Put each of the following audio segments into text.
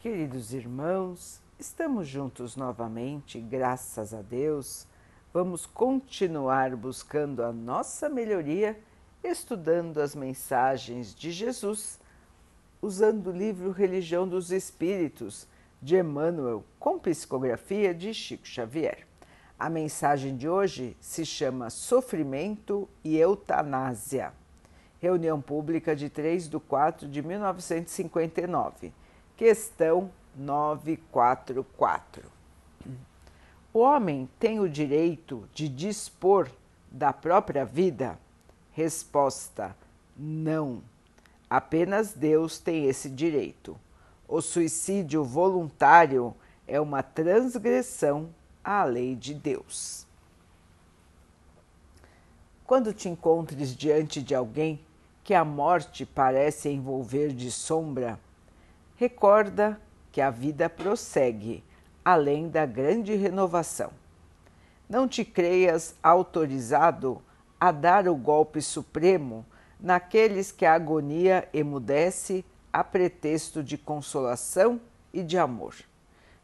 Queridos irmãos, estamos juntos novamente, graças a Deus. Vamos continuar buscando a nossa melhoria, estudando as mensagens de Jesus, usando o livro Religião dos Espíritos de Emmanuel, com psicografia de Chico Xavier. A mensagem de hoje se chama Sofrimento e Eutanásia. Reunião pública de 3 de 4 de 1959 Questão 944. O homem tem o direito de dispor da própria vida? Resposta: não. Apenas Deus tem esse direito. O suicídio voluntário é uma transgressão à lei de Deus. Quando te encontres diante de alguém que a morte parece envolver de sombra, recorda que a vida prossegue além da grande renovação. Não te creias autorizado a dar o golpe supremo naqueles que a agonia emudece a pretexto de consolação e de amor,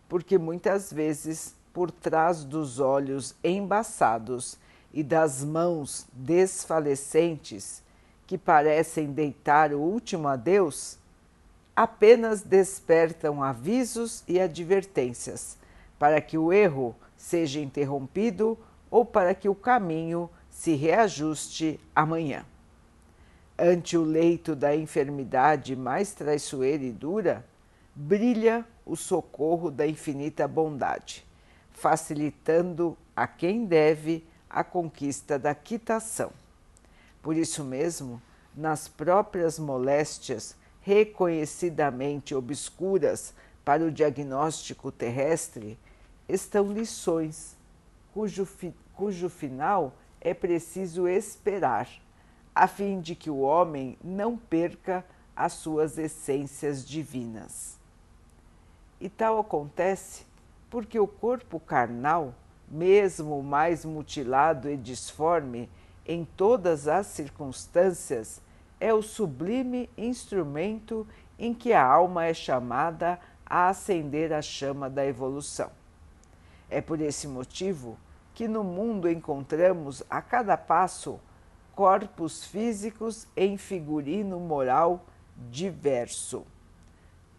porque muitas vezes, por trás dos olhos embaçados e das mãos desfalecentes que parecem deitar o último adeus, apenas despertam avisos e advertências para que o erro seja interrompido ou para que o caminho se reajuste amanhã. Ante o leito da enfermidade mais traiçoeira e dura, brilha o socorro da infinita bondade, facilitando a quem deve a conquista da quitação. Por isso mesmo, nas próprias moléstias reconhecidamente obscuras para o diagnóstico terrestre, estão lições cujo, fi, cujo final é preciso esperar, a fim de que o homem não perca as suas essências divinas. E tal acontece porque o corpo carnal, mesmo o mais mutilado e disforme em todas as circunstâncias, é o sublime instrumento em que a alma é chamada a acender a chama da evolução. É por esse motivo que no mundo encontramos a cada passo corpos físicos em figurino moral diverso.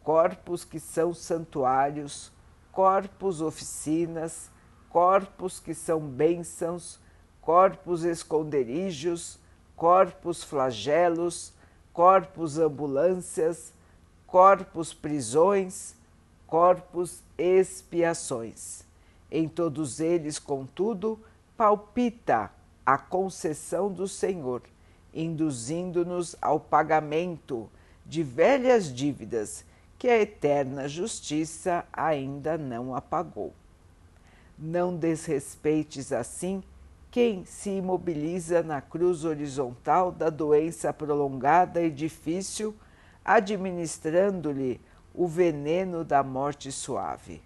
Corpos que são santuários, corpos oficinas, corpos que são bênçãos, corpos esconderijos, corpos flagelos, corpos ambulâncias, corpos prisões, corpos expiações. Em todos eles, contudo, palpita a concessão do Senhor, induzindo-nos ao pagamento de velhas dívidas que a eterna justiça ainda não apagou. Não desrespeites assim quem se imobiliza na cruz horizontal da doença prolongada e difícil, administrando-lhe o veneno da morte suave.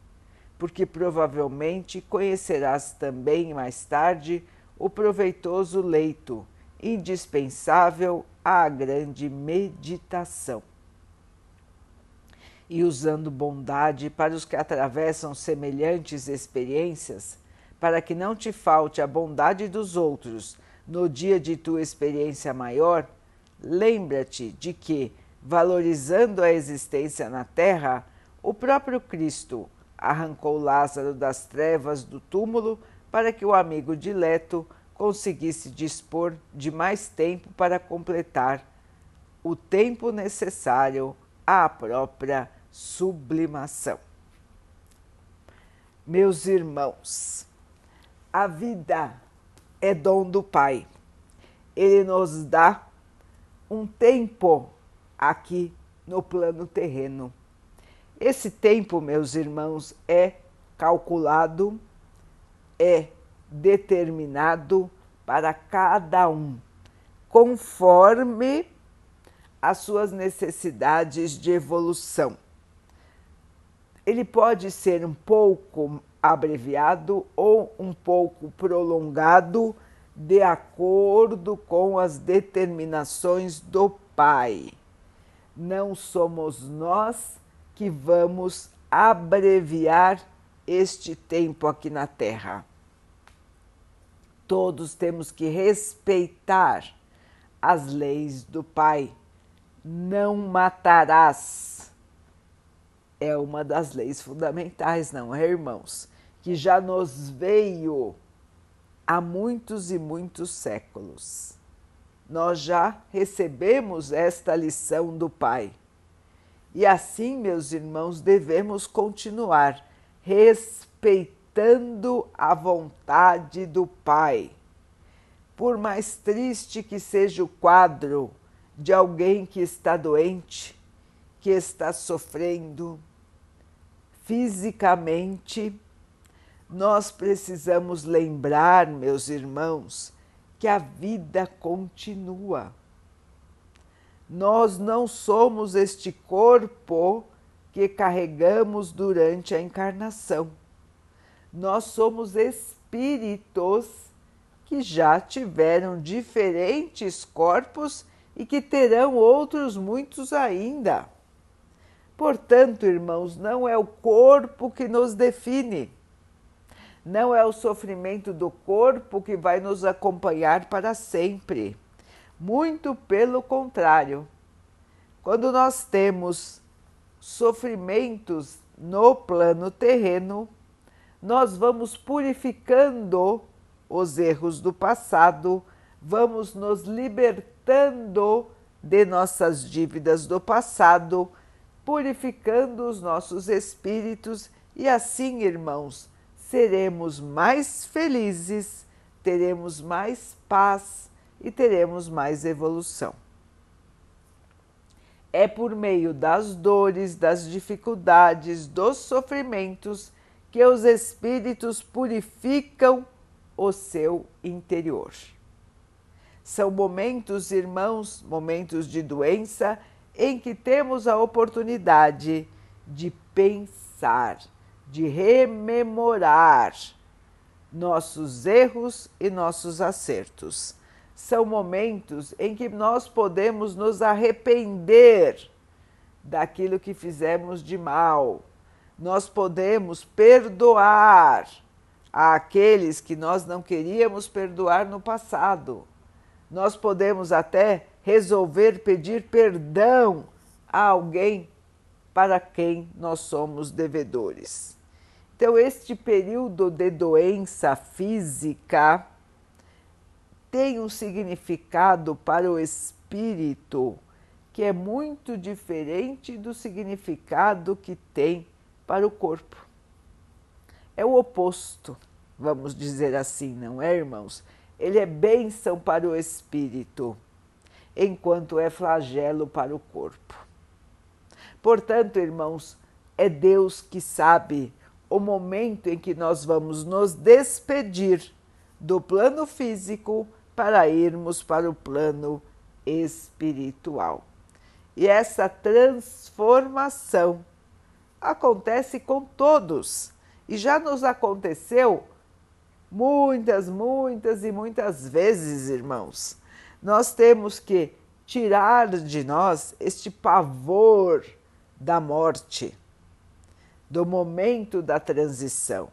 Porque provavelmente conhecerás também mais tarde o proveitoso leito, indispensável à grande meditação. E usando bondade para os que atravessam semelhantes experiências, para que não te falte a bondade dos outros no dia de tua experiência maior, lembra-te de que, valorizando a existência na terra, o próprio Cristo arrancou Lázaro das trevas do túmulo para que o amigo dileto conseguisse dispor de mais tempo para completar o tempo necessário à própria sublimação. Meus irmãos, a vida é dom do Pai. Ele nos dá um tempo aqui no plano terreno. Esse tempo, meus irmãos, é calculado, é determinado para cada um, conforme as suas necessidades de evolução. Ele pode ser um pouco abreviado ou um pouco prolongado, de acordo com as determinações do Pai. Não somos nós que vamos abreviar este tempo aqui na Terra. Todos temos que respeitar as leis do Pai. Não matarás. É uma das leis fundamentais, não é, irmãos? Que já nos veio há muitos e muitos séculos. Nós já recebemos esta lição do Pai. E assim, meus irmãos, devemos continuar respeitando a vontade do Pai por mais triste que seja o quadro de alguém que está doente, que está sofrendo fisicamente, nós precisamos lembrar, meus irmãos, que a vida continua. Nós não somos este corpo que carregamos durante a encarnação. Nós somos espíritos que já tiveram diferentes corpos e que terão outros muitos ainda. Portanto, irmãos, não é o corpo que nos define, não é o sofrimento do corpo que vai nos acompanhar para sempre. Muito pelo contrário. Quando nós temos sofrimentos no plano terreno, nós vamos purificando os erros do passado, vamos nos libertando de nossas dívidas do passado, purificando os nossos espíritos e assim, irmãos, seremos mais felizes, teremos mais paz e teremos mais evolução. É por meio das dores, das dificuldades, dos sofrimentos que os espíritos purificam o seu interior. São momentos, irmãos, momentos de doença em que temos a oportunidade de pensar, de rememorar nossos erros e nossos acertos. São momentos em que nós podemos nos arrepender daquilo que fizemos de mal. Nós podemos perdoar àqueles que nós não queríamos perdoar no passado. Nós podemos até resolver pedir perdão a alguém para quem nós somos devedores. Então, este período de doença física tem um significado para o espírito que é muito diferente do significado que tem para o corpo é o oposto, vamos dizer assim, não é, irmãos? Ele é bênção para o espírito, enquanto é flagelo para o corpo. Portanto, irmãos, é Deus que sabe o momento em que nós vamos nos despedir do plano físico para irmos para o plano espiritual. E essa transformação acontece com todos e já nos aconteceu muitas, muitas e muitas vezes, irmãos. Nós temos que tirar de nós este pavor da morte, do momento da transição.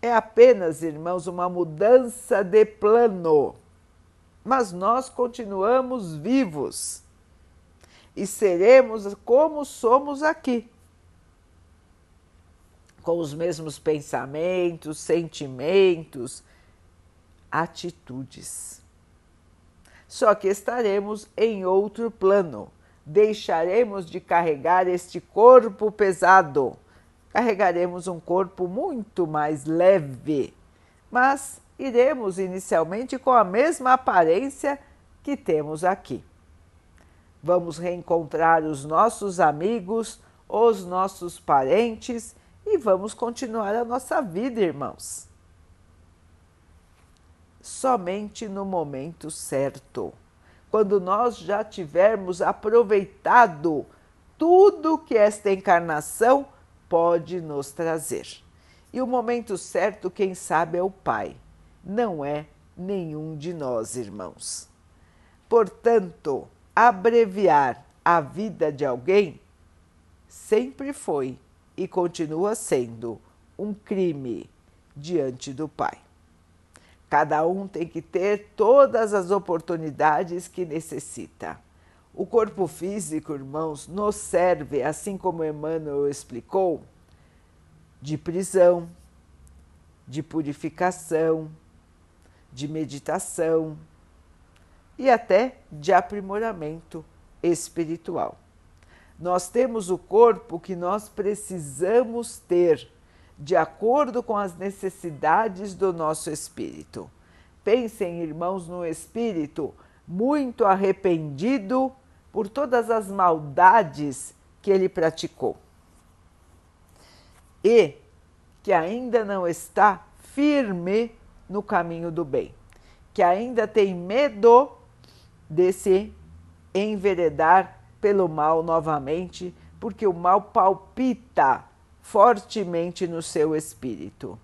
É apenas, irmãos, uma mudança de plano, mas nós continuamos vivos e seremos como somos aqui com os mesmos pensamentos, sentimentos, atitudes. Só que estaremos em outro plano. Deixaremos de carregar este corpo pesado. Carregaremos um corpo muito mais leve, mas iremos inicialmente com a mesma aparência que temos aqui. Vamos reencontrar os nossos amigos, os nossos parentes e vamos continuar a nossa vida, irmãos. Somente no momento certo, quando nós já tivermos aproveitado tudo que esta encarnação pode nos trazer. E o momento certo, quem sabe, é o Pai, não é nenhum de nós, irmãos. Portanto, abreviar a vida de alguém sempre foi e continua sendo um crime diante do Pai. Cada um tem que ter todas as oportunidades que necessita. O corpo físico, irmãos, nos serve, assim como Emmanuel explicou, de prisão, de purificação, de meditação e até de aprimoramento espiritual. Nós temos o corpo que nós precisamos ter de acordo com as necessidades do nosso espírito. Pensem, irmãos, no espírito muito arrependido por todas as maldades que ele praticou e que ainda não está firme no caminho do bem, que ainda tem medo de se enveredar pelo mal novamente, porque o mal palpita fortemente no seu espírito.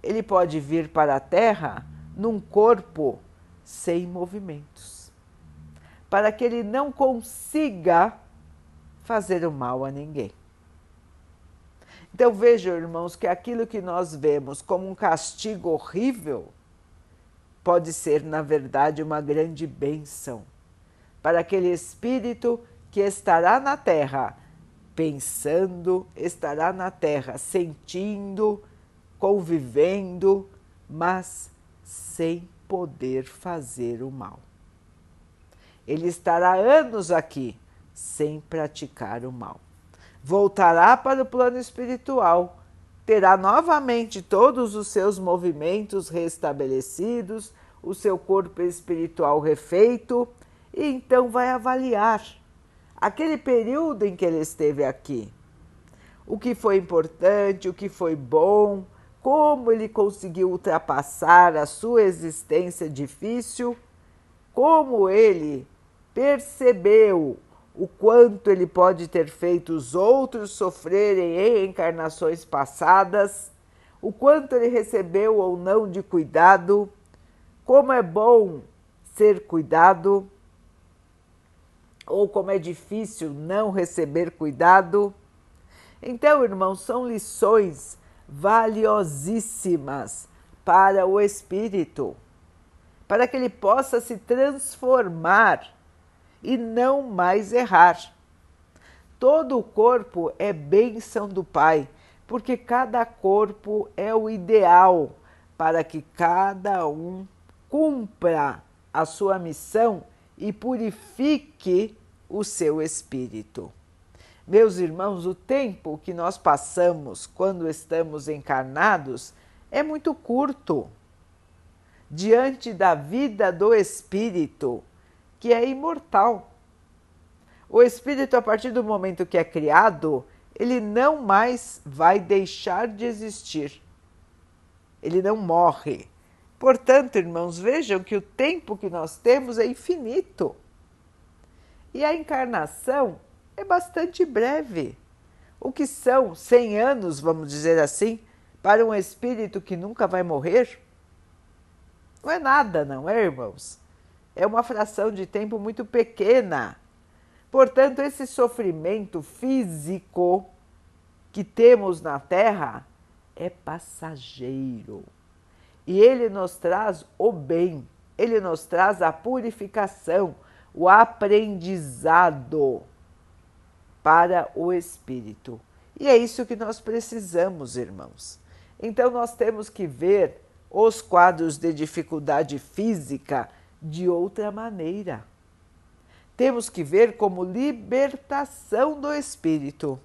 Ele pode vir para a Terra num corpo sem movimentos, para que ele não consiga fazer o mal a ninguém. Então vejam, irmãos, que aquilo que nós vemos como um castigo horrível pode ser, na verdade, uma grande bênção para aquele espírito que estará na Terra pensando, estará na terra sentindo, convivendo, mas sem poder fazer o mal. Ele estará anos aqui sem praticar o mal. Voltará para o plano espiritual, terá novamente todos os seus movimentos restabelecidos, o seu corpo espiritual refeito, e então vai avaliar aquele período em que ele esteve aqui. O que foi importante, o que foi bom, como ele conseguiu ultrapassar a sua existência difícil, como ele percebeu o quanto ele pode ter feito os outros sofrerem em encarnações passadas, o quanto ele recebeu ou não de cuidado, como é bom ser cuidado ou como é difícil não receber cuidado. Então, irmãos, são lições valiosíssimas para o espírito, para que ele possa se transformar e não mais errar. Todo o corpo é bênção do Pai, porque cada corpo é o ideal para que cada um cumpra a sua missão e purifique o seu espírito. Meus irmãos, o tempo que nós passamos quando estamos encarnados é muito curto diante da vida do espírito, que é imortal. O espírito, a partir do momento que é criado, ele não mais vai deixar de existir. Ele não morre. Portanto, irmãos, vejam que o tempo que nós temos é infinito. E a encarnação é bastante breve. O que são 100 anos, vamos dizer assim, para um espírito que nunca vai morrer? Não é nada, não é, irmãos? É uma fração de tempo muito pequena. Portanto, esse sofrimento físico que temos na Terra é passageiro. E ele nos traz o bem, ele nos traz a purificação, o aprendizado para o espírito. E é isso que nós precisamos, irmãos. Então, nós temos que ver os quadros de dificuldade física de outra maneira. Temos que ver como libertação do espírito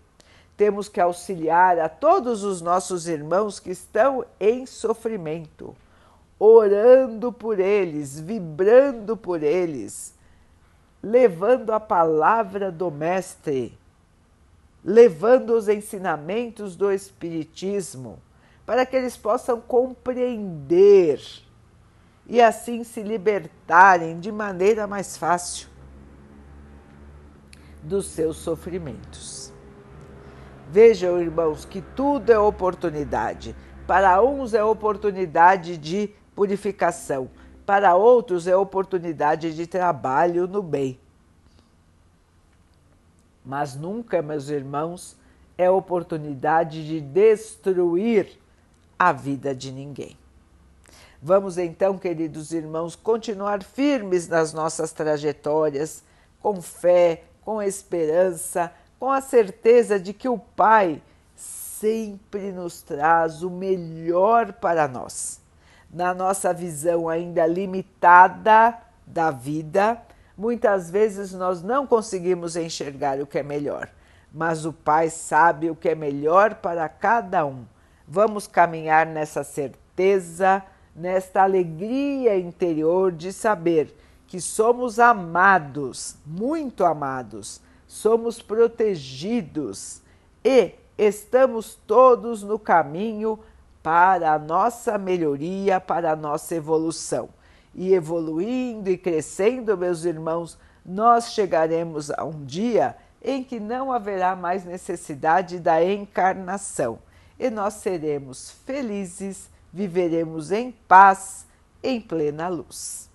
temos que auxiliar a todos os nossos irmãos que estão em sofrimento, orando por eles, vibrando por eles, levando a palavra do Mestre, levando os ensinamentos do Espiritismo, para que eles possam compreender e assim se libertarem de maneira mais fácil dos seus sofrimentos. Vejam, irmãos, que tudo é oportunidade. Para uns é oportunidade de purificação, para outros é oportunidade de trabalho no bem. Mas nunca, meus irmãos, é oportunidade de destruir a vida de ninguém. Vamos então, queridos irmãos, continuar firmes nas nossas trajetórias, com fé, com esperança, com a certeza de que o Pai sempre nos traz o melhor para nós. Na nossa visão ainda limitada da vida, muitas vezes nós não conseguimos enxergar o que é melhor, mas o Pai sabe o que é melhor para cada um. Vamos caminhar nessa certeza, nesta alegria interior de saber que somos amados, muito amados, somos protegidos e estamos todos no caminho para a nossa melhoria, para a nossa evolução. E evoluindo e crescendo, meus irmãos, nós chegaremos a um dia em que não haverá mais necessidade da encarnação e nós seremos felizes, viveremos em paz, em plena luz.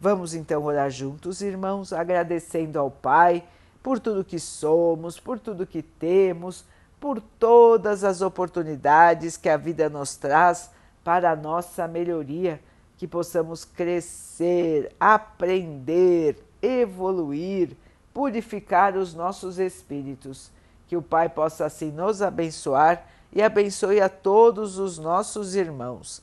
Vamos então orar juntos, irmãos, agradecendo ao Pai por tudo que somos, por tudo que temos, por todas as oportunidades que a vida nos traz para a nossa melhoria, que possamos crescer, aprender, evoluir, purificar os nossos espíritos. Que o Pai possa assim nos abençoar e abençoe a todos os nossos irmãos